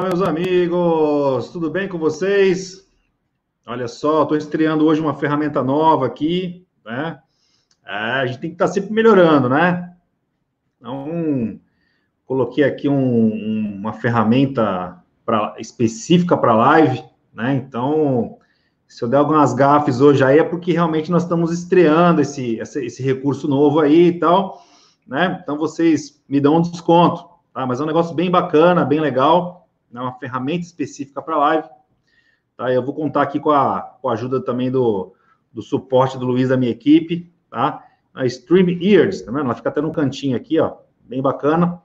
meus amigos, tudo bem com vocês? Olha só, estou estreando hoje uma ferramenta nova aqui, né? É, a gente tem que estar tá sempre melhorando, né? Então, coloquei aqui um, uma ferramenta pra, específica para live, né? Então, se eu der algumas gafes hoje aí é porque realmente nós estamos estreando esse, esse, esse recurso novo aí e tal, né? Então, vocês me dão um desconto, tá? Mas é um negócio bem bacana, bem legal né, uma ferramenta específica para live. Tá? Eu vou contar aqui com a, com a ajuda também do, do suporte do Luiz da minha equipe, tá? A Stream Ears, tá vendo? Ela fica até no cantinho aqui, ó, bem bacana.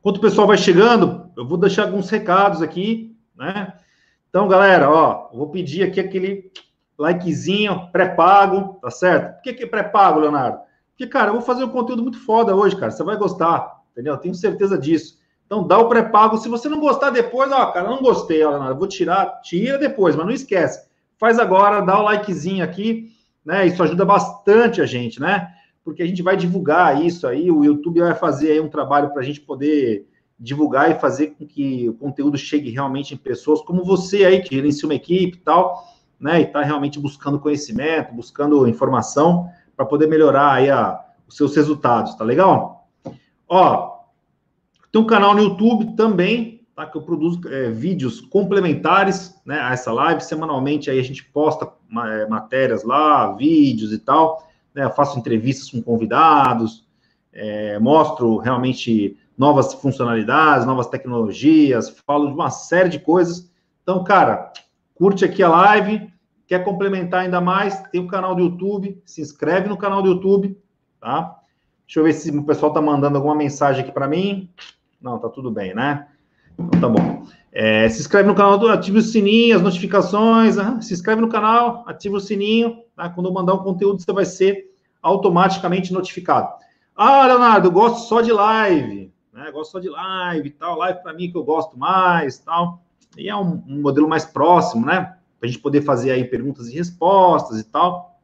Enquanto o pessoal vai chegando, eu vou deixar alguns recados aqui, né? Então, galera, ó, vou pedir aqui aquele likezinho pré-pago, tá certo? Por que, que é pré-pago, Leonardo? Porque, cara, eu vou fazer um conteúdo muito foda hoje, cara. Você vai gostar, entendeu? Eu tenho certeza disso. Então, dá o pré-pago. Se você não gostar depois, ó, cara, não gostei, ó, vou tirar, tira depois, mas não esquece. Faz agora, dá o likezinho aqui, né? Isso ajuda bastante a gente, né? Porque a gente vai divulgar isso aí, o YouTube vai fazer aí um trabalho para a gente poder divulgar e fazer com que o conteúdo chegue realmente em pessoas como você aí, que gerencia uma equipe e tal, né? E está realmente buscando conhecimento, buscando informação para poder melhorar aí a, os seus resultados, tá legal? Ó, tem um canal no YouTube também, tá? Que eu produzo é, vídeos complementares né, a essa live. Semanalmente aí a gente posta é, matérias lá, vídeos e tal. Né, eu faço entrevistas com convidados, é, mostro realmente novas funcionalidades, novas tecnologias, falo de uma série de coisas. Então, cara, curte aqui a live, quer complementar ainda mais, tem o um canal do YouTube, se inscreve no canal do YouTube, tá? Deixa eu ver se o pessoal tá mandando alguma mensagem aqui para mim. Não, tá tudo bem, né? Então, tá bom. É, se inscreve no canal, ativa o sininho, as notificações, né? se inscreve no canal, ativa o sininho, tá? quando eu mandar um conteúdo, você vai ser automaticamente notificado. Ah, Leonardo, eu gosto só de live, né? gosto só de live e tal, live para mim que eu gosto mais tal. E é um, um modelo mais próximo, né? Para a gente poder fazer aí perguntas e respostas e tal.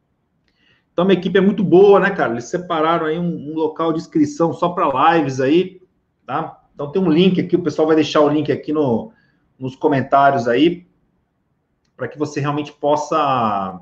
Então, minha equipe é muito boa, né, cara? Eles separaram aí um, um local de inscrição só para lives aí, tá? Então tem um link aqui, o pessoal vai deixar o link aqui no, nos comentários aí, para que você realmente possa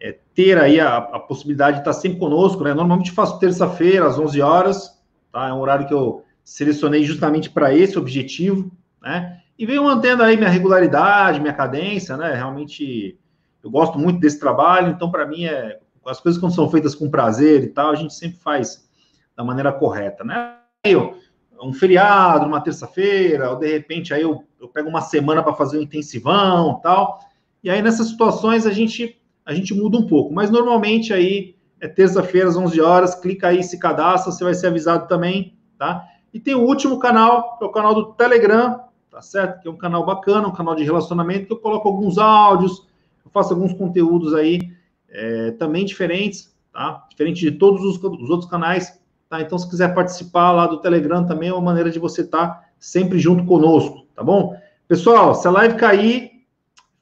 é, ter aí a, a, possibilidade de estar sempre conosco, né? Normalmente faço terça-feira, às 11 horas, tá? É um horário que eu selecionei justamente para esse objetivo, né? E venho mantendo aí minha regularidade, minha cadência, né? Realmente eu gosto muito desse trabalho, então para mim é as coisas quando são feitas com prazer e tal, a gente sempre faz da maneira correta, né? Eu, um feriado, uma terça-feira, ou de repente aí eu, eu pego uma semana para fazer um intensivão tal. E aí nessas situações a gente a gente muda um pouco, mas normalmente aí é terça-feira às 11 horas, clica aí, se cadastra, você vai ser avisado também, tá? E tem o último canal, que é o canal do Telegram, tá certo? Que é um canal bacana, um canal de relacionamento, que eu coloco alguns áudios, eu faço alguns conteúdos aí é, também diferentes, tá? Diferente de todos os, os outros canais Tá? Então, se quiser participar lá do Telegram também é uma maneira de você estar tá sempre junto conosco, tá bom? Pessoal, se a live cair,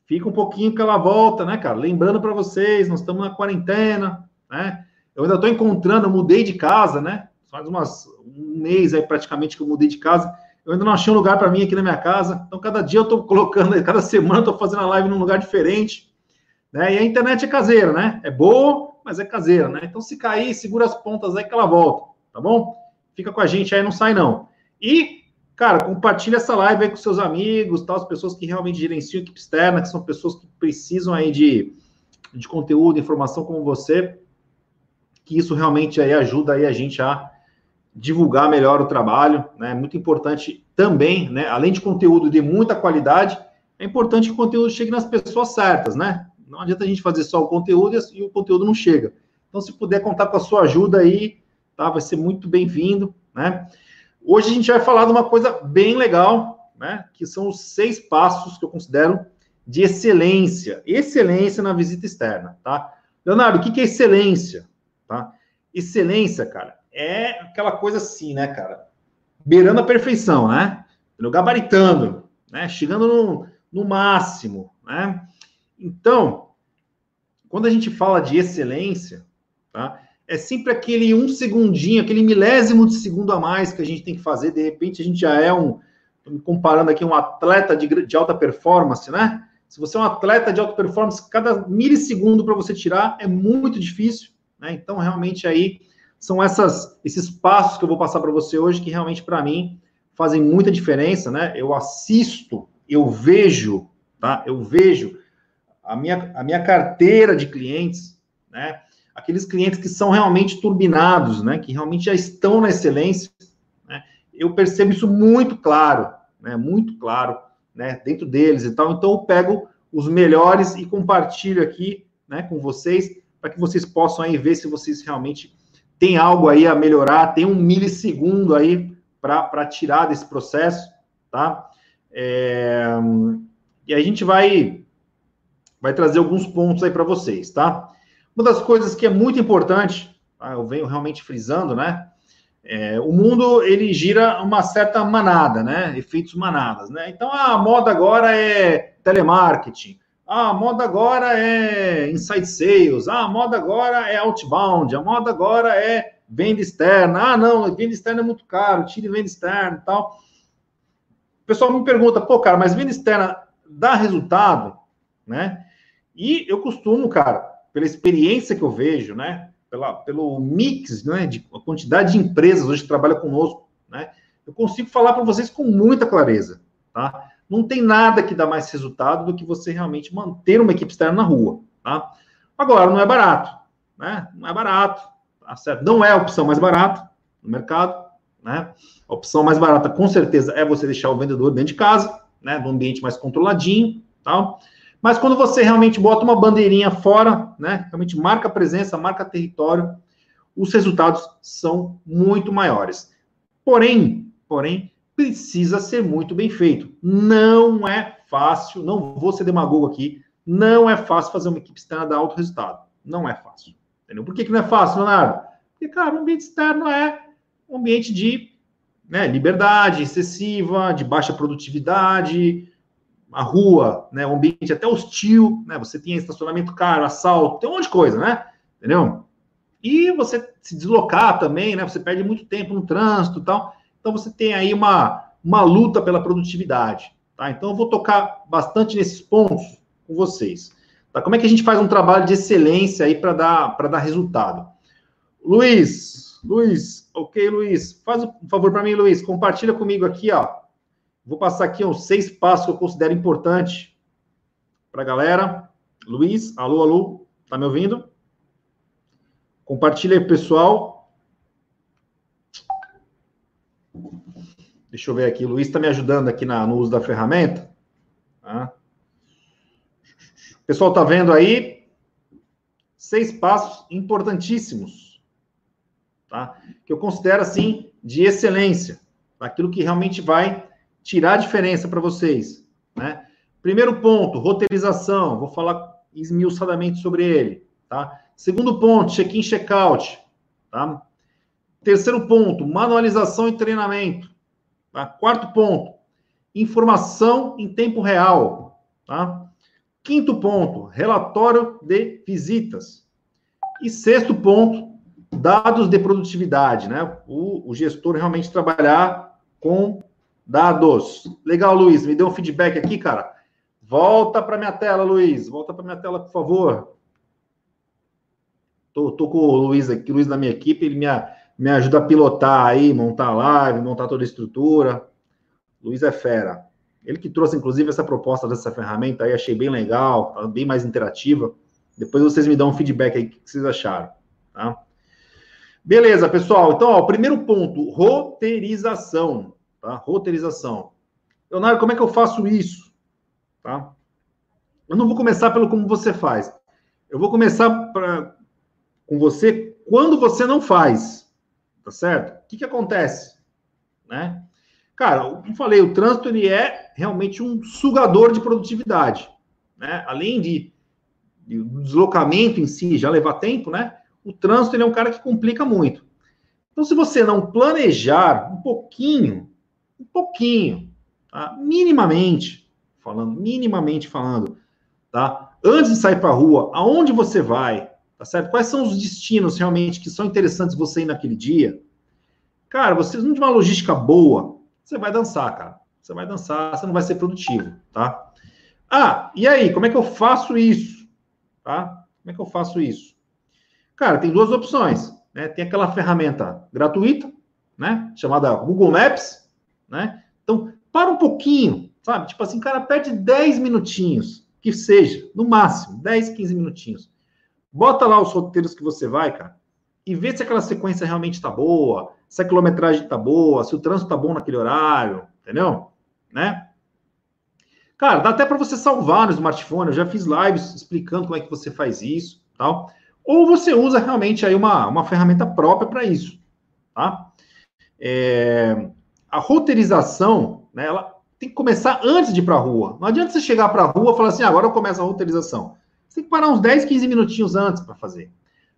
fica um pouquinho que ela volta, né, cara? Lembrando para vocês, nós estamos na quarentena, né? Eu ainda estou encontrando, eu mudei de casa, né? Faz umas, um mês aí praticamente que eu mudei de casa. Eu ainda não achei um lugar para mim aqui na minha casa. Então, cada dia eu estou colocando, cada semana eu estou fazendo a live num lugar diferente. Né? E a internet é caseira, né? É boa, mas é caseira, né? Então, se cair, segura as pontas aí que ela volta tá bom? Fica com a gente aí, não sai não. E, cara, compartilha essa live aí com seus amigos, tal, as pessoas que realmente gerenciam equipe externa, que são pessoas que precisam aí de, de conteúdo, informação como você, que isso realmente aí ajuda aí a gente a divulgar melhor o trabalho, né? Muito importante também, né? Além de conteúdo de muita qualidade, é importante que o conteúdo chegue nas pessoas certas, né? Não adianta a gente fazer só o conteúdo e o conteúdo não chega. Então, se puder contar com a sua ajuda aí, tá? Vai ser muito bem-vindo, né? Hoje a gente vai falar de uma coisa bem legal, né? Que são os seis passos que eu considero de excelência, excelência na visita externa, tá? Leonardo, o que é excelência, tá? Excelência, cara, é aquela coisa assim, né, cara? Beirando a perfeição, né? Gabaritando, né? Chegando no, no máximo, né? Então, quando a gente fala de excelência, tá? É sempre aquele um segundinho, aquele milésimo de segundo a mais que a gente tem que fazer. De repente, a gente já é um, comparando aqui um atleta de, de alta performance, né? Se você é um atleta de alta performance, cada milissegundo para você tirar é muito difícil, né? Então, realmente aí são essas, esses passos que eu vou passar para você hoje que realmente para mim fazem muita diferença, né? Eu assisto, eu vejo, tá? Eu vejo a minha, a minha carteira de clientes, né? Aqueles clientes que são realmente turbinados, né? Que realmente já estão na excelência, né? Eu percebo isso muito claro, né? Muito claro, né? Dentro deles e tal. Então eu pego os melhores e compartilho aqui, né? Com vocês para que vocês possam aí ver se vocês realmente têm algo aí a melhorar, tem um milissegundo aí para tirar desse processo, tá? É, e a gente vai vai trazer alguns pontos aí para vocês, tá? Uma das coisas que é muito importante, tá? eu venho realmente frisando, né? É, o mundo ele gira uma certa manada, né? Efeitos manadas, né? Então a moda agora é telemarketing, a moda agora é inside sales, a moda agora é outbound, a moda agora é venda externa. Ah, não, venda externa é muito caro, tire venda externa e tal. O pessoal me pergunta, pô, cara, mas venda externa dá resultado, né? E eu costumo, cara, pela experiência que eu vejo, né? Pela, pelo mix, né? De a quantidade de empresas hoje que trabalham conosco, né? Eu consigo falar para vocês com muita clareza, tá? Não tem nada que dá mais resultado do que você realmente manter uma equipe externa na rua, tá? Agora, não é barato, né? Não é barato, tá certo? Não é a opção mais barata no mercado, né? A opção mais barata, com certeza, é você deixar o vendedor dentro de casa, né? No ambiente mais controladinho, tal. Mas quando você realmente bota uma bandeirinha fora, né? Realmente marca presença, marca território, os resultados são muito maiores. Porém, porém, precisa ser muito bem feito. Não é fácil, não vou ser demagogo aqui, não é fácil fazer uma equipe externa dar alto resultado. Não é fácil. Entendeu? Por que, que não é fácil, Leonardo? Porque, cara, o ambiente externo é um ambiente de né, liberdade excessiva, de baixa produtividade, a rua, né, um ambiente até hostil, né, você tem estacionamento caro, assalto, tem um monte de coisa, né, entendeu? E você se deslocar também, né, você perde muito tempo no trânsito e tal, então você tem aí uma, uma luta pela produtividade, tá? Então eu vou tocar bastante nesses pontos com vocês. Tá? Como é que a gente faz um trabalho de excelência aí para dar, dar resultado? Luiz, Luiz, ok, Luiz, faz um favor para mim, Luiz, compartilha comigo aqui, ó. Vou passar aqui uns seis passos que eu considero importante para a galera. Luiz, alô, alô, tá me ouvindo? Compartilha aí, pessoal. Deixa eu ver aqui. O Luiz está me ajudando aqui na, no uso da ferramenta. Tá? O pessoal está vendo aí seis passos importantíssimos, tá? Que eu considero assim de excelência, aquilo que realmente vai tirar a diferença para vocês, né? Primeiro ponto, roteirização. Vou falar esmiuçadamente sobre ele, tá? Segundo ponto, check-in, check-out, tá? Terceiro ponto, manualização e treinamento. Tá? Quarto ponto, informação em tempo real. Tá? Quinto ponto, relatório de visitas. E sexto ponto, dados de produtividade, né? O, o gestor realmente trabalhar com dados. Legal, Luiz, me deu um feedback aqui, cara. Volta para minha tela, Luiz. Volta para minha tela, por favor. Tô, tô com o Luiz aqui, Luiz da minha equipe, ele me, me ajuda a pilotar aí, montar a live, montar toda a estrutura. Luiz é fera. Ele que trouxe, inclusive, essa proposta dessa ferramenta aí, achei bem legal, tá bem mais interativa. Depois vocês me dão um feedback aí, o que vocês acharam, tá? Beleza, pessoal. Então, ó, o primeiro ponto, roteirização, tá? Roteirização. Leonardo, como é que eu faço isso? Tá? Eu não vou começar pelo como você faz. Eu vou começar pra, com você quando você não faz. Tá certo? O que, que acontece? Né? Cara, como falei, o trânsito ele é realmente um sugador de produtividade. Né? Além de, de o deslocamento em si já levar tempo, né? O trânsito ele é um cara que complica muito. Então, se você não planejar um pouquinho, um pouquinho, tá? minimamente, falando, minimamente falando, tá? Antes de sair para a rua, aonde você vai, tá certo? Quais são os destinos realmente que são interessantes você ir naquele dia? Cara, você não de uma logística boa, você vai dançar, cara. você vai dançar, você não vai ser produtivo, tá? Ah, e aí, como é que eu faço isso? Tá? Como é que eu faço isso? Cara, tem duas opções, né? Tem aquela ferramenta gratuita, né? Chamada Google Maps, né? Então, para um pouquinho, sabe? Tipo assim, cara, perde 10 minutinhos, que seja, no máximo, 10, 15 minutinhos. Bota lá os roteiros que você vai, cara, e vê se aquela sequência realmente está boa, se a quilometragem está boa, se o trânsito está bom naquele horário, entendeu? Né? Cara, dá até para você salvar no smartphone. Eu já fiz lives explicando como é que você faz isso, tal. Ou você usa realmente aí uma, uma ferramenta própria para isso, tá? É, a roteirização, né, ela tem que começar antes de ir para a rua. Não adianta você chegar para a rua e falar assim, agora eu começo a roteirização. Você tem que parar uns 10, 15 minutinhos antes para fazer.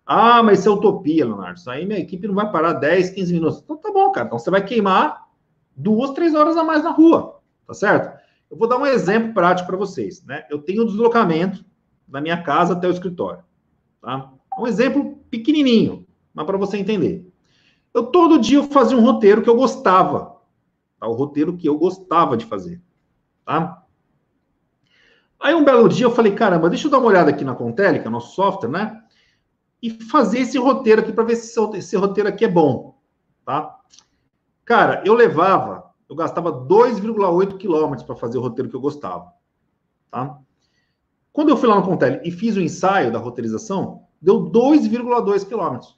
Ah, mas isso é utopia, Leonardo. Isso aí minha equipe não vai parar 10, 15 minutos. Então tá bom, cara. Então você vai queimar duas, três horas a mais na rua, tá certo? Eu vou dar um exemplo prático para vocês, né? Eu tenho um deslocamento da minha casa até o escritório, tá? Um exemplo pequenininho, mas para você entender. Eu todo dia fazia um roteiro que eu gostava, tá? O roteiro que eu gostava de fazer, tá? Aí um belo dia eu falei, caramba, deixa eu dar uma olhada aqui na Contele, que é nosso software, né? e fazer esse roteiro aqui para ver se esse roteiro aqui é bom, tá? Cara, eu levava, eu gastava 2,8 quilômetros para fazer o roteiro que eu gostava, tá? Quando eu fui lá no Contele e fiz o ensaio da roteirização, deu 2,2 quilômetros.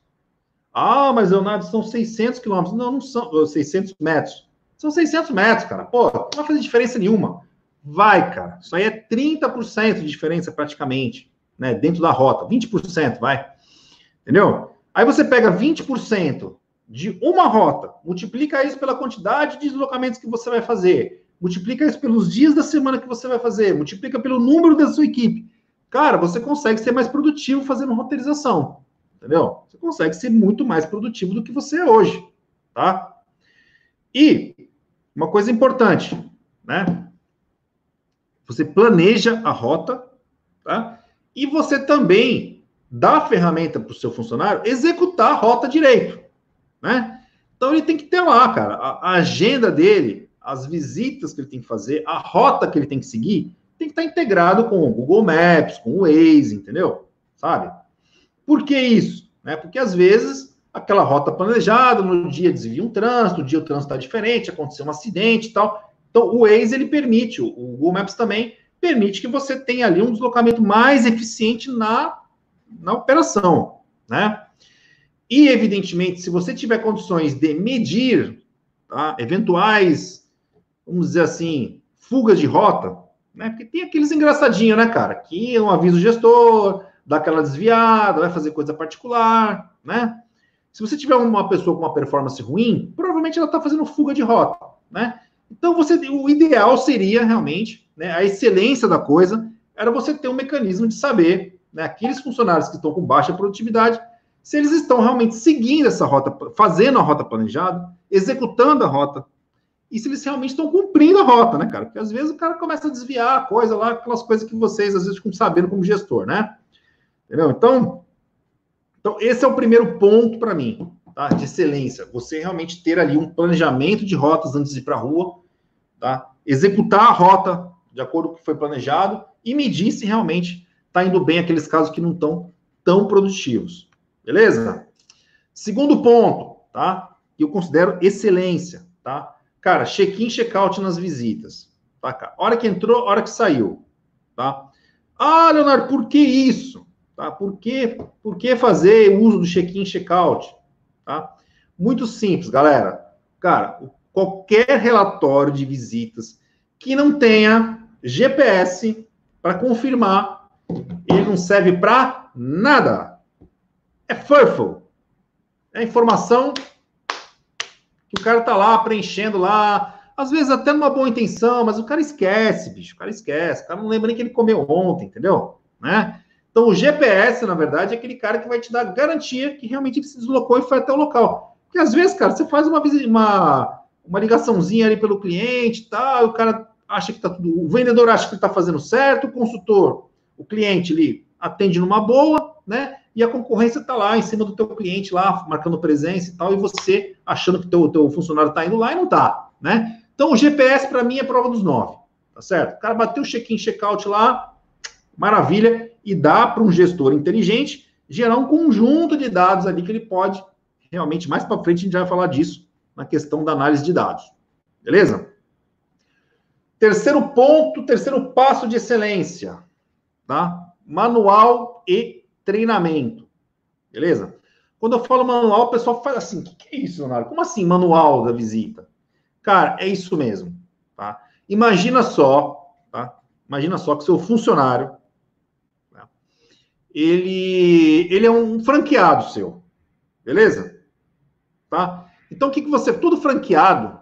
Ah, mas Leonardo, são 600 quilômetros. Não, não são 600 metros. São 600 metros, cara. Pô, não vai fazer diferença nenhuma. Vai, cara. Isso aí é 30% de diferença praticamente, né? Dentro da rota. 20%, vai. Entendeu? Aí você pega 20% de uma rota, multiplica isso pela quantidade de deslocamentos que você vai fazer, multiplica isso pelos dias da semana que você vai fazer, multiplica pelo número da sua equipe. Cara, você consegue ser mais produtivo fazendo roteirização. Entendeu? Você consegue ser muito mais produtivo do que você é hoje, tá? E uma coisa importante, né? Você planeja a rota, tá? E você também dá a ferramenta para o seu funcionário executar a rota direito, né? Então ele tem que ter lá, cara, a, agenda dele, as visitas que ele tem que fazer, a rota que ele tem que seguir, tem que estar integrado com o Google Maps, com o Waze, entendeu? Sabe? Por que isso? Né? Porque às vezes aquela rota planejada, no dia desvia um trânsito, no dia o trânsito está diferente, aconteceu um acidente e tal. Então o Waze ele permite, o Google Maps também permite que você tenha ali um deslocamento mais eficiente na na operação, né? E, evidentemente, se você tiver condições de medir tá, eventuais, vamos dizer assim, fugas de rota, né? Porque tem aqueles engraçadinhos, né, cara? Que não avisa o gestor, dá aquela desviada, vai fazer coisa particular, né? Se você tiver uma pessoa com uma performance ruim, provavelmente ela está fazendo fuga de rota, né? Então, você, o ideal seria realmente, né, a excelência da coisa era você ter um mecanismo de saber né, aqueles funcionários que estão com baixa produtividade, se eles estão realmente seguindo essa rota, fazendo a rota planejada, executando a rota, e se eles realmente estão cumprindo a rota, né, cara? Porque às vezes o cara começa a desviar a coisa lá, aquelas coisas que vocês às vezes ficam sabendo como gestor, né? Entendeu? Então, então esse é o primeiro ponto para mim, tá? De excelência. Você realmente ter ali um planejamento de rotas antes de ir para a rua, tá? Executar a rota de acordo com o que foi planejado e medir se realmente está indo bem aqueles casos que não estão tão produtivos. Beleza? Segundo ponto, tá? Que eu considero excelência, tá? Cara, check-in, check-out nas visitas. Tá, cara? Hora que entrou, hora que saiu, tá? Ah, Leonardo, por que isso? Tá? Por que, por que fazer uso do check-in, check-out? Tá? Muito simples, galera. Cara, qualquer relatório de visitas que não tenha GPS para confirmar ele não serve para nada. É furful. É informação que o cara tá lá preenchendo lá, às vezes até numa boa intenção, mas o cara esquece, bicho, o cara esquece, o cara não lembra nem que ele comeu ontem, entendeu? Né? Então o GPS, na verdade, é aquele cara que vai te dar garantia que realmente se deslocou e foi até o local. Porque às vezes, cara, você faz uma, uma, uma ligaçãozinha ali pelo cliente e tal, o cara acha que tá tudo. O vendedor acha que ele tá fazendo certo, o consultor o cliente ali atende numa boa, né? E a concorrência está lá em cima do teu cliente lá, marcando presença e tal, e você achando que o teu, teu funcionário está indo lá e não está, né? Então, o GPS, para mim, é prova dos nove. Tá certo? O cara bateu o check-in, check-out lá, maravilha, e dá para um gestor inteligente gerar um conjunto de dados ali que ele pode, realmente, mais para frente a gente vai falar disso, na questão da análise de dados. Beleza? Terceiro ponto, terceiro passo de excelência, tá? Manual e treinamento. Beleza? Quando eu falo manual, o pessoal fala assim: o que, que é isso, Leonardo? Como assim manual da visita? Cara, é isso mesmo, tá? Imagina só, tá? Imagina só que seu funcionário? Ele, ele é um franqueado seu, beleza? Tá? Então, o que, que você, tudo franqueado,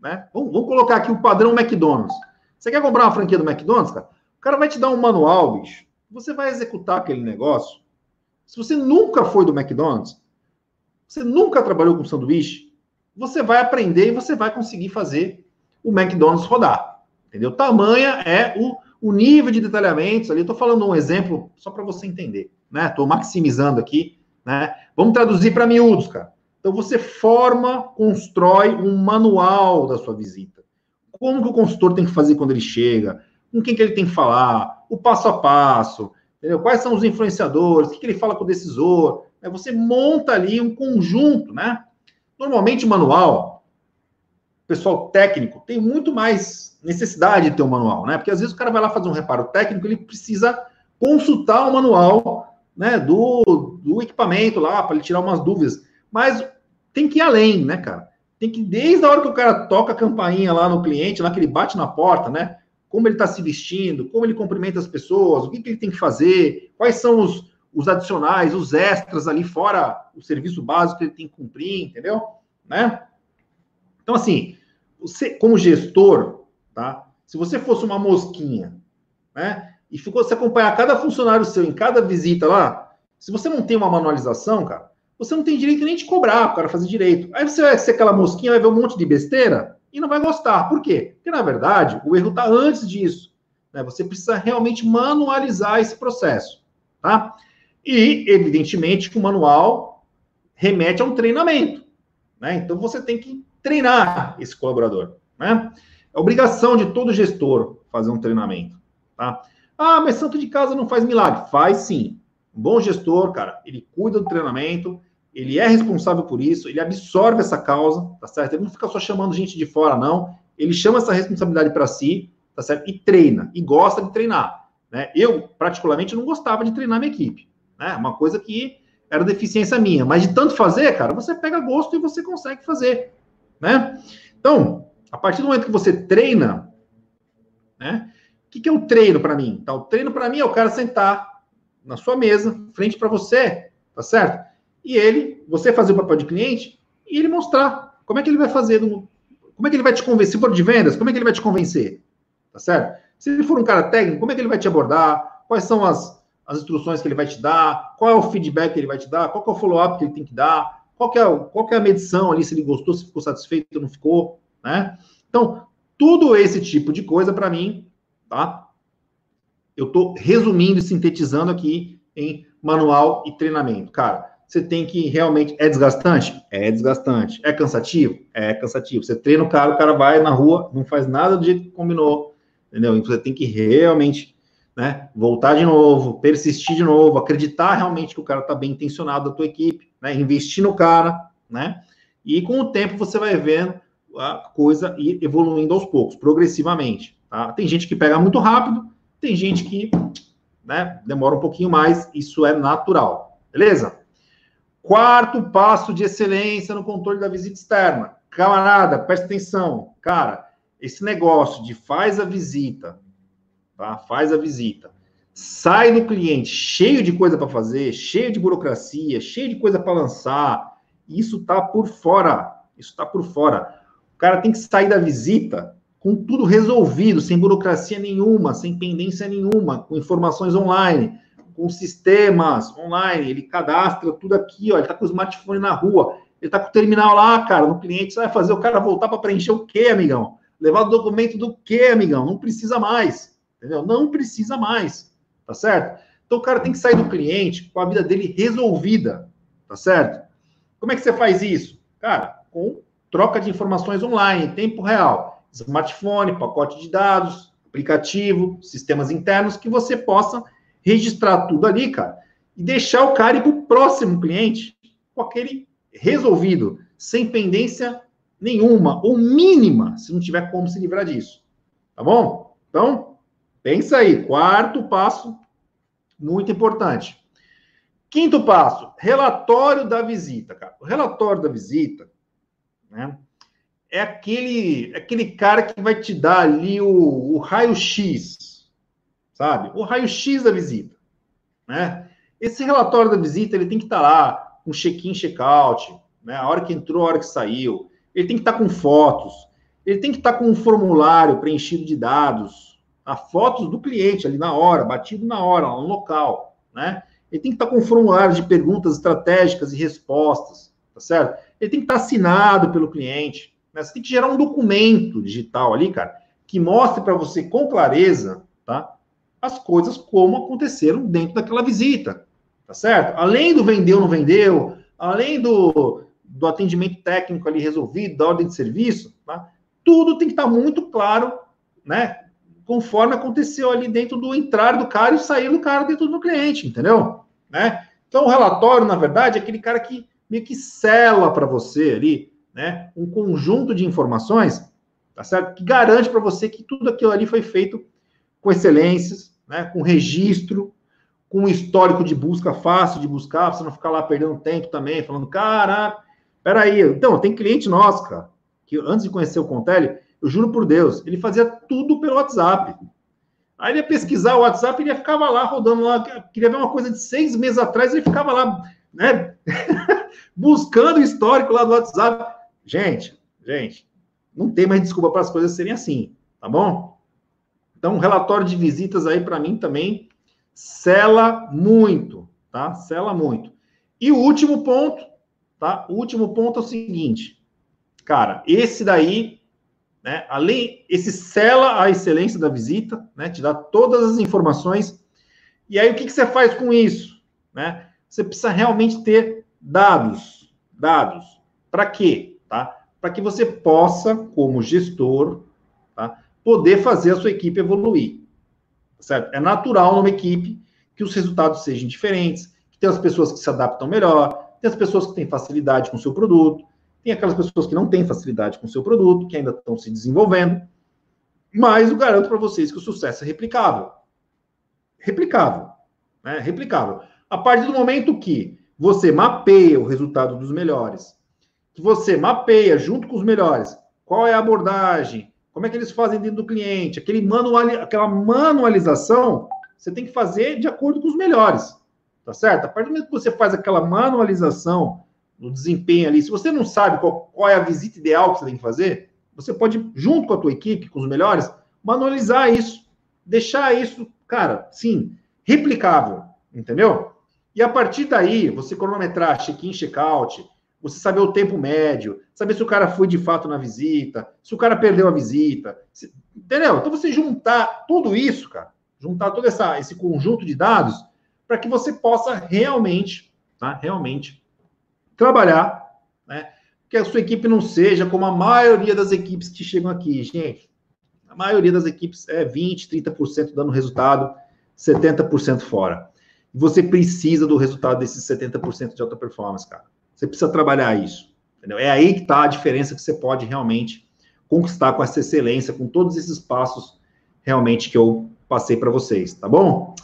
né? Vamos, vamos colocar aqui o padrão McDonald's. Você quer comprar uma franquia do McDonald's, cara? O cara vai te dar um manual, bicho. Você vai executar aquele negócio. Se você nunca foi do McDonald's, você nunca trabalhou com sanduíche, você vai aprender e você vai conseguir fazer o McDonald's rodar. Entendeu? Tamanha é o, o nível de detalhamentos ali. Estou falando um exemplo só para você entender. Né? Estou maximizando aqui. Né? Vamos traduzir para miúdos, cara. Então você forma, constrói um manual da sua visita. Como que o consultor tem que fazer quando ele chega? Com quem que ele tem que falar? O passo a passo. Entendeu? Quais são os influenciadores? O que, que ele fala com o decisor? É, você monta ali um conjunto, né? Normalmente manual, pessoal técnico tem muito mais necessidade de ter um manual, né? Porque às vezes o cara vai lá fazer um reparo técnico, ele precisa consultar o manual, né, do, do equipamento lá para ele tirar umas dúvidas. Mas tem que ir além, né, cara? Tem que desde a hora que o cara toca a campainha lá no cliente, lá que ele bate na porta, né? Como ele está se vestindo, como ele cumprimenta as pessoas, o que, que ele tem que fazer, quais são os, os adicionais, os extras ali fora o serviço básico que ele tem que cumprir, entendeu? Né? Então, assim, você, como gestor, tá? Se você fosse uma mosquinha, né? E ficou se acompanhar cada funcionário seu em cada visita lá, se você não tem uma manualização, cara, você não tem direito nem de cobrar para fazer direito. Aí você vai ser aquela mosquinha, vai ver um monte de besteira e não vai gostar. Por quê? Porque, na verdade, o erro está antes disso. Né? Você precisa realmente manualizar esse processo, tá? E, evidentemente, que o manual remete a um treinamento. Né? Então, você tem que treinar esse colaborador. Né? É obrigação de todo gestor fazer um treinamento. Tá? Ah, mas santo de casa não faz milagre. Faz sim. Um bom gestor, cara, ele cuida do treinamento, ele é responsável por isso, ele absorve essa causa, tá certo? Ele não fica só chamando gente de fora, não. Ele chama essa responsabilidade para si, tá certo? E treina, e gosta de treinar. Né? Eu, particularmente, não gostava de treinar minha equipe né? Uma coisa que era deficiência minha. Mas de tanto fazer, cara, você pega gosto e você consegue fazer, né? Então, a partir do momento que você treina, né? O que, que é o treino para mim? Tá, o treino para mim é o cara sentar na sua mesa, frente para você, tá certo? E ele, você fazer o papel de cliente e ele mostrar como é que ele vai fazer, como é que ele vai te convencer, se for de vendas, como é que ele vai te convencer, tá certo? Se ele for um cara técnico, como é que ele vai te abordar? Quais são as, as instruções que ele vai te dar, qual é o feedback que ele vai te dar, qual é o follow-up que ele tem que dar, qual é, qual é a medição ali, se ele gostou, se ficou satisfeito não ficou, né? Então, tudo esse tipo de coisa, para mim, tá? Eu estou resumindo e sintetizando aqui em manual e treinamento. Cara, você tem que realmente. É desgastante? É desgastante. É cansativo? É cansativo. Você treina o cara, o cara vai na rua, não faz nada do jeito que combinou. Entendeu? Então você tem que realmente né? Voltar de novo, persistir de novo, acreditar realmente que o cara está bem intencionado da tua equipe, né? Investir no cara, né? E com o tempo você vai vendo a coisa ir evoluindo aos poucos, progressivamente. Tá? Tem gente que pega muito rápido, tem gente que né, demora um pouquinho mais, isso é natural, beleza? Quarto passo de excelência no controle da visita externa. Camarada, presta atenção. Cara, esse negócio de faz a visita, tá? Faz a visita. Sai do cliente cheio de coisa para fazer, cheio de burocracia, cheio de coisa para lançar. Isso tá por fora. Isso tá por fora. O cara tem que sair da visita com tudo resolvido, sem burocracia nenhuma, sem pendência nenhuma, com informações online, com sistemas online. Ele cadastra tudo aqui, ó. Ele tá com o smartphone na rua. Ele tá com o terminal lá, cara, no cliente. Você vai fazer o cara voltar para preencher o quê, amigão? Levar o documento do quê, amigão? Não precisa mais entendeu? Não precisa mais, tá certo? Então o cara tem que sair do cliente com a vida dele resolvida, tá certo? Como é que você faz isso? Cara, com troca de informações online, em tempo real. smartphone, pacote de dados, aplicativo, sistemas internos, que você possa registrar tudo ali, cara, e deixar o cara ir para o próximo cliente com aquele resolvido, sem pendência nenhuma, ou mínima, se não tiver como se livrar disso. Tá bom? Então, pensa aí. Quarto passo, muito importante. Quinto passo, relatório da visita, cara. O relatório da visita, né? É aquele, aquele cara que vai te dar ali o, o raio-x, sabe? O raio-x da visita, né? Esse relatório da visita, ele tem que estar lá com check-in, check-out, né? A hora que entrou, a hora que saiu. Ele tem que estar com fotos. Ele tem que estar com um formulário preenchido de dados, a fotos do cliente ali na hora, batido na hora, no local, né? Ele tem que estar com um formulário de perguntas estratégicas e respostas, tá certo? Ele tem que estar assinado pelo cliente. Né? Você tem que gerar um documento digital ali, cara, que mostre para você com clareza, tá? As coisas como aconteceram dentro daquela visita, tá certo? Além do vendeu não vendeu, além do, do atendimento técnico ali resolvido, da ordem de serviço, tá? Tudo tem que estar muito claro, né? Conforme aconteceu ali dentro do entrar do cara e sair do cara dentro do cliente, entendeu? Né? Então, o relatório, na verdade, é aquele cara que meio que sela para você ali, né? Um conjunto de informações, tá certo? Que garante para você que tudo aquilo ali foi feito com excelências, né? Com registro, com histórico de busca fácil de buscar, você não ficar lá perdendo tempo também, falando, caraca, peraí. Então, tem cliente nosso, cara, que antes de conhecer o Contele, eu juro por Deus, ele fazia tudo pelo WhatsApp. Aí ele ia pesquisar o WhatsApp, ele ficava lá rodando lá, queria ver uma coisa de seis meses atrás, ele ficava lá, né, buscando o histórico lá do WhatsApp. Gente, gente, não tem mais desculpa para as coisas serem assim, tá bom? Então, relatório de visitas aí para mim também cela muito, tá? Cela muito. E o último ponto, tá? O último ponto é o seguinte, cara, esse daí, né? Além, esse cela a excelência da visita, né? Te dá todas as informações. E aí o que, que você faz com isso, né? Você precisa realmente ter dados, dados. Para quê? tá? Para que você possa, como gestor, tá? poder fazer a sua equipe evoluir. Certo? É natural numa equipe que os resultados sejam diferentes, que tem as pessoas que se adaptam melhor, tem as pessoas que têm facilidade com o seu produto, tem aquelas pessoas que não têm facilidade com o seu produto, que ainda estão se desenvolvendo. Mas eu garanto para vocês que o sucesso é replicável. Replicável. Né? Replicável. A partir do momento que você mapeia o resultado dos melhores, que você mapeia junto com os melhores qual é a abordagem, como é que eles fazem dentro do cliente, aquele manual, aquela manualização, você tem que fazer de acordo com os melhores, tá certo? A partir do momento que você faz aquela manualização no desempenho ali, se você não sabe qual, qual é a visita ideal que você tem que fazer, você pode, junto com a tua equipe, com os melhores, manualizar isso, deixar isso, cara, sim, replicável, entendeu? E a partir daí, você cronometrar check-in, check-out, você saber o tempo médio, saber se o cara foi de fato na visita, se o cara perdeu a visita, se, entendeu? Então você juntar tudo isso, cara, juntar todo essa, esse conjunto de dados para que você possa realmente, tá? Realmente trabalhar, né? Que a sua equipe não seja como a maioria das equipes que chegam aqui, gente. A maioria das equipes é 20, 30% dando resultado, 70% fora. E você precisa do resultado desses 70% de alta performance, cara. Você precisa trabalhar isso. Entendeu? É aí que está a diferença que você pode realmente conquistar com essa excelência, com todos esses passos realmente que eu passei para vocês, tá bom?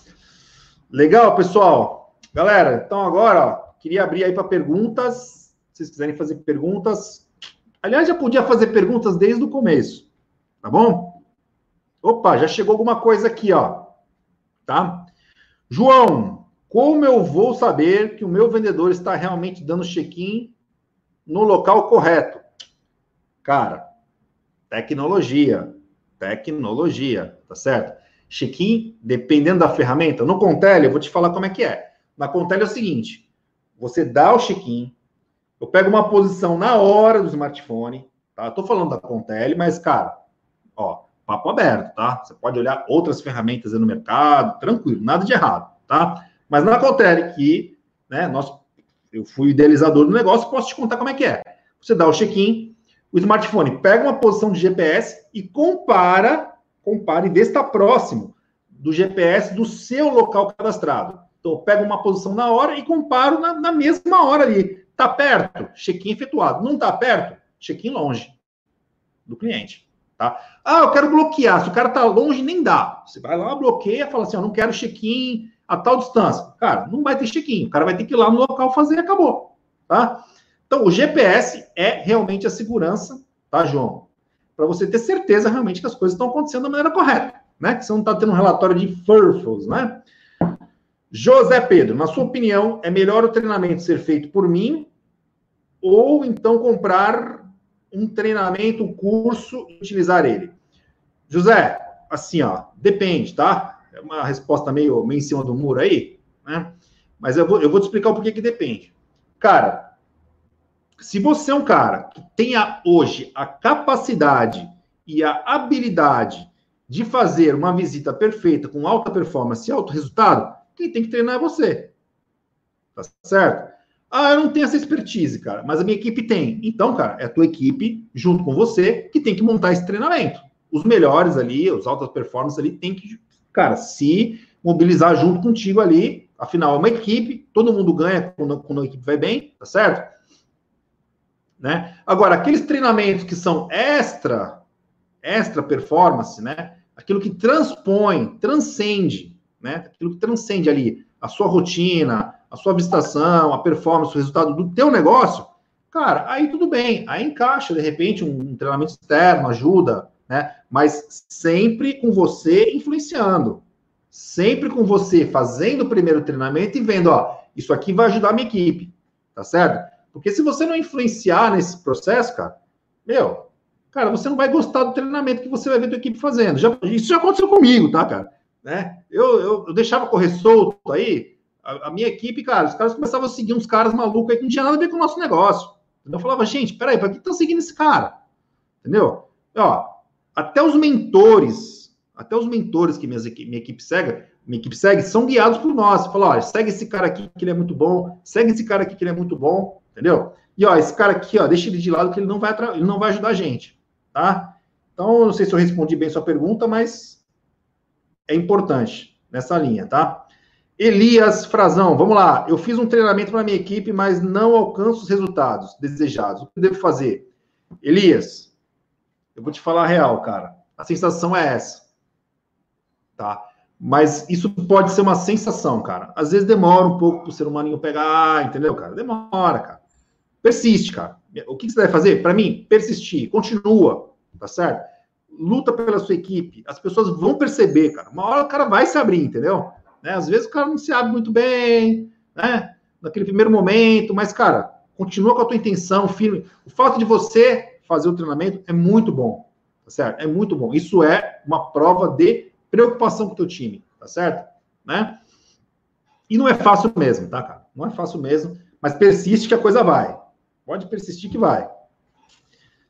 Legal, pessoal. Galera, então agora, ó, queria abrir aí para perguntas. Se vocês quiserem fazer perguntas. Aliás, já podia fazer perguntas desde o começo, tá bom? Opa, já chegou alguma coisa aqui, ó. Tá? João, como eu vou saber que o meu vendedor está realmente dando check-in no local correto? Cara, tecnologia. Tecnologia, tá certo? Check-in, dependendo da ferramenta. No Contele, eu vou te falar como é que é. Na Contele é o seguinte: você dá o check-in, eu pego uma posição na hora do smartphone, tá? Tô falando da Contele, mas, cara, ó, papo aberto, tá? Você pode olhar outras ferramentas no mercado, tranquilo, nada de errado, tá? Mas na Contele, que né, nós, eu fui idealizador do negócio, posso te contar como é que é. Você dá o check-in, o smartphone pega uma posição de GPS e compara, compara e vê se está próximo do GPS do seu local cadastrado. Pego uma posição na hora e comparo na, na mesma hora ali. Está perto? Check-in efetuado. Não está perto? Check-in longe do cliente. Tá? Ah, eu quero bloquear. Se o cara está longe, nem dá. Você vai lá, bloqueia, fala assim: eu não quero check-in a tal distância. Cara, não vai ter check-in. O cara vai ter que ir lá no local fazer e acabou. Tá? Então, o GPS é realmente a segurança, tá, João? Para você ter certeza realmente que as coisas estão acontecendo da maneira correta, né? Que você não está tendo um relatório de furfles, né? José Pedro, na sua opinião, é melhor o treinamento ser feito por mim ou então comprar um treinamento, um curso e utilizar ele? José, assim, ó, depende, tá? É uma resposta meio, meio em cima do muro aí, né? Mas eu vou, eu vou te explicar o porquê que depende. Cara, se você é um cara que tenha hoje a capacidade e a habilidade de fazer uma visita perfeita com alta performance e alto resultado, quem tem que treinar é você. Tá certo? Ah, eu não tenho essa expertise, cara, mas a minha equipe tem. Então, cara, é a tua equipe, junto com você, que tem que montar esse treinamento. Os melhores ali, os altas performances ali, tem que, cara, se mobilizar junto contigo ali. Afinal, é uma equipe, todo mundo ganha quando, quando a equipe vai bem, tá certo? Né? Agora, aqueles treinamentos que são extra, extra performance, né? Aquilo que transpõe, transcende né? Aquilo que transcende ali a sua rotina, a sua visitação, a performance, o resultado do teu negócio, cara, aí tudo bem, aí encaixa, de repente, um treinamento externo, ajuda, né? Mas sempre com você influenciando. Sempre com você fazendo o primeiro treinamento e vendo, ó, isso aqui vai ajudar a minha equipe, tá certo? Porque se você não influenciar nesse processo, cara, meu, cara, você não vai gostar do treinamento que você vai ver a tua equipe fazendo. Já, isso já aconteceu comigo, tá, cara? Né? Eu, eu, eu deixava correr solto aí, a, a, minha equipe, cara, os caras começavam a seguir uns caras malucos aí que não tinha nada a ver com o nosso negócio. Eu falava, gente, peraí, para que estão seguindo esse cara? Entendeu? Ó, até os mentores, até os mentores que minhas, minha equipe segue, minha equipe segue, são guiados por nós. Fala, ó, segue esse cara aqui que ele é muito bom, segue esse cara aqui que ele é muito bom, entendeu? E ó, esse cara aqui, ó, deixa ele de lado que ele não vai, ele não vai ajudar a gente, tá? Então, não sei se eu respondi bem sua pergunta, mas é importante nessa linha, tá? Elias Frazão, vamos lá. Eu fiz um treinamento para minha equipe, mas não alcanço os resultados desejados. O que devo fazer? Elias, eu vou te falar a real, cara. A sensação é essa. Tá? Mas isso pode ser uma sensação, cara. Às vezes demora um pouco para o ser humano pegar, entendeu, cara? Demora, cara. Persiste, cara. O que você deve fazer? Para mim, persistir. Continua, tá certo? Luta pela sua equipe. As pessoas vão perceber, cara. Uma hora o cara vai se abrir, entendeu? Né? Às vezes o cara não se abre muito bem, né? Naquele primeiro momento, mas, cara, continua com a tua intenção firme. O fato de você fazer o treinamento é muito bom, tá certo? É muito bom. Isso é uma prova de preocupação com o teu time, tá certo? Né? E não é fácil mesmo, tá, cara? Não é fácil mesmo, mas persiste que a coisa vai. Pode persistir que vai.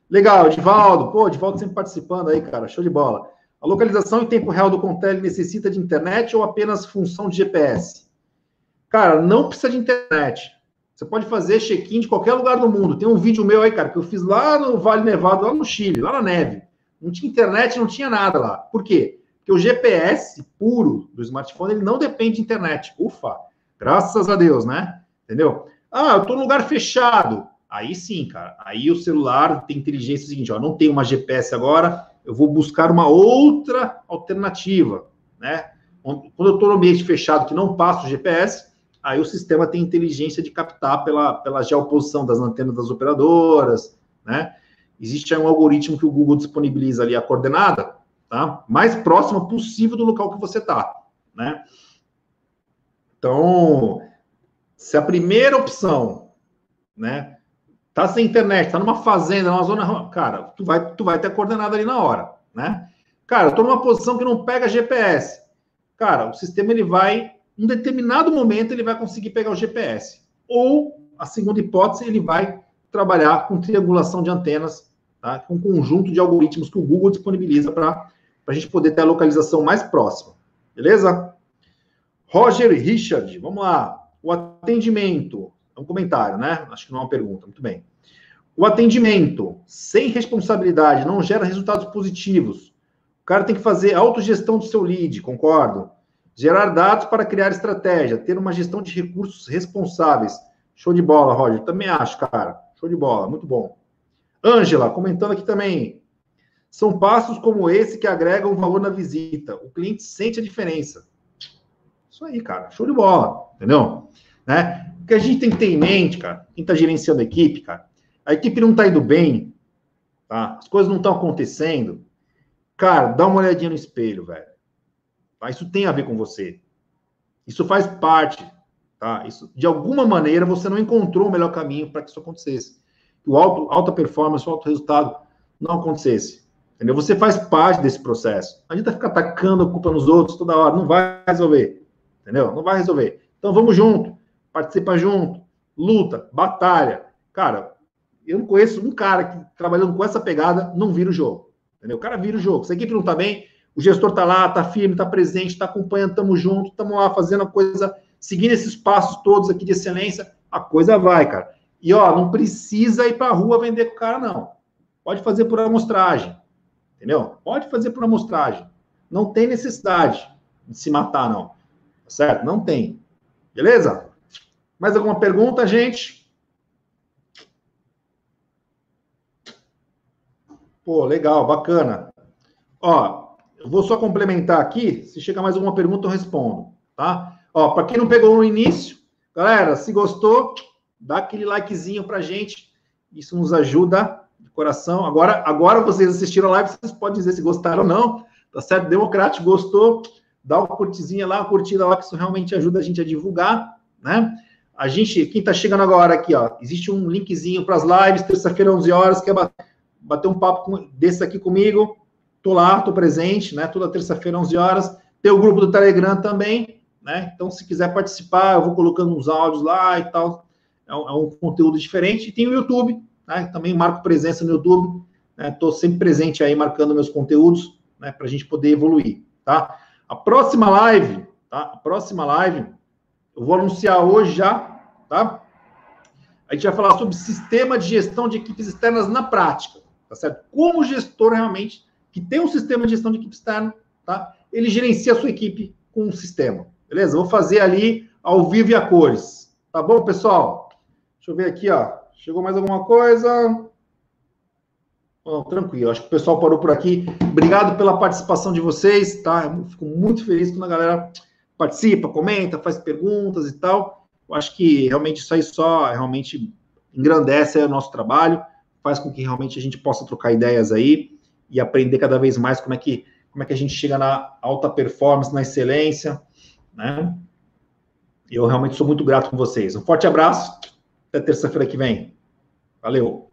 Legal, Divaldo. Pô, Divaldo sempre participando aí, cara. Show de bola. A localização em tempo real do Contele necessita de internet ou apenas função de GPS? Cara, não precisa de internet. Você pode fazer check-in de qualquer lugar do mundo. Tem um vídeo meu aí, cara, que eu fiz lá no Vale Nevado, lá no Chile, lá na neve. Não tinha internet, não tinha nada lá. Por quê? Porque o GPS puro do smartphone, ele não depende de internet. Ufa! Graças a Deus, né? Entendeu? Ah, eu tô num lugar fechado. Aí sim, cara. Aí o celular tem inteligência seguinte, ó, não tem uma GPS agora, eu vou buscar uma outra alternativa, né? Quando eu estou no ambiente fechado que não passa o GPS, aí o sistema tem inteligência de captar pela, pela geoposição das antenas das operadoras, né? Existe um algoritmo que o Google disponibiliza ali a coordenada, tá? Mais próxima possível do local que você está, né? Então, se a primeira opção, né, Tá sem internet, tá numa fazenda, numa zona. Cara, tu vai, tu vai ter coordenada ali na hora, né? Cara, eu tô numa posição que não pega GPS. Cara, o sistema ele vai, em um determinado momento, ele vai conseguir pegar o GPS. Ou, a segunda hipótese, ele vai trabalhar com triangulação de antenas, tá? com um conjunto de algoritmos que o Google disponibiliza para a gente poder ter a localização mais próxima. Beleza? Roger Richard, vamos lá. O atendimento. É um comentário, né? Acho que não é uma pergunta. Muito bem. O atendimento sem responsabilidade não gera resultados positivos. O cara tem que fazer autogestão do seu lead, concordo? Gerar dados para criar estratégia, ter uma gestão de recursos responsáveis. Show de bola, Roger. Também acho, cara. Show de bola, muito bom. Ângela, comentando aqui também. São passos como esse que agregam valor na visita. O cliente sente a diferença. Isso aí, cara. Show de bola. Entendeu? Né? O que a gente tem que ter em mente, cara, quem está gerenciando a equipe, cara, a equipe não está indo bem, tá? As coisas não estão acontecendo. Cara, dá uma olhadinha no espelho, velho. Tá? Isso tem a ver com você. Isso faz parte, tá? Isso, de alguma maneira, você não encontrou o melhor caminho para que isso acontecesse. O alto, alta performance, o alto resultado não acontecesse. Entendeu? Você faz parte desse processo. A gente vai ficar atacando a culpa nos outros toda hora. Não vai resolver. Entendeu? Não vai resolver. Então vamos junto. Participa junto. Luta. Batalha. Cara, eu não conheço um cara que trabalhando com essa pegada não vira o jogo. Entendeu? O cara vira o jogo. Se a equipe não tá bem, o gestor tá lá, tá firme, tá presente, tá acompanhando, estamos juntos, estamos lá fazendo a coisa, seguindo esses passos todos aqui de excelência, a coisa vai, cara. E ó, não precisa ir para a rua vender com o cara, não. Pode fazer por amostragem. Entendeu? Pode fazer por amostragem. Não tem necessidade de se matar, não. Certo? Não tem. Beleza? Mais alguma pergunta, gente? Pô, legal, bacana. Ó, eu vou só complementar aqui. Se chegar mais alguma pergunta, eu respondo, tá? Ó, para quem não pegou no início, galera, se gostou, dá aquele likezinho pra gente. Isso nos ajuda de coração. Agora, agora vocês assistiram a live, vocês podem dizer se gostaram ou não. Tá certo? Democrático, gostou? Dá uma curtizinha lá, uma curtida lá, que isso realmente ajuda a gente a divulgar, né? A gente, quem tá chegando agora aqui, ó, existe um linkzinho para as lives, terça-feira, 11 horas, quer bater um papo com, desse aqui comigo, tô lá, tô presente, né? Toda terça-feira, 11 horas. Tem o grupo do Telegram também, né? Então, se quiser participar, eu vou colocando uns áudios lá e tal. É um, é um conteúdo diferente. E tem o YouTube, né? Também marco presença no YouTube. Estou né? sempre presente aí, marcando meus conteúdos, né? Para a gente poder evoluir, tá? A próxima live, tá? A próxima live, eu vou anunciar hoje já, tá? A gente vai falar sobre sistema de gestão de equipes externas na prática tá certo? Como gestor realmente que tem um sistema de gestão de equipe externa, tá? Ele gerencia a sua equipe com um sistema, beleza? Vou fazer ali ao vivo e a cores, tá bom, pessoal? Deixa eu ver aqui, ó. Chegou mais alguma coisa? Tranquilo, acho que o pessoal parou por aqui. Obrigado pela participação de vocês, tá? Eu fico muito feliz quando a galera participa, comenta, faz perguntas e tal. Eu acho que realmente isso aí só realmente engrandece o nosso trabalho faz com que realmente a gente possa trocar ideias aí e aprender cada vez mais como é que, como é que a gente chega na alta performance, na excelência, né? Eu realmente sou muito grato com vocês. Um forte abraço, até terça-feira que vem. Valeu!